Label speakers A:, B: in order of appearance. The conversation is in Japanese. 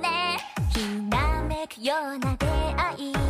A: ね。ひらめくような出会い。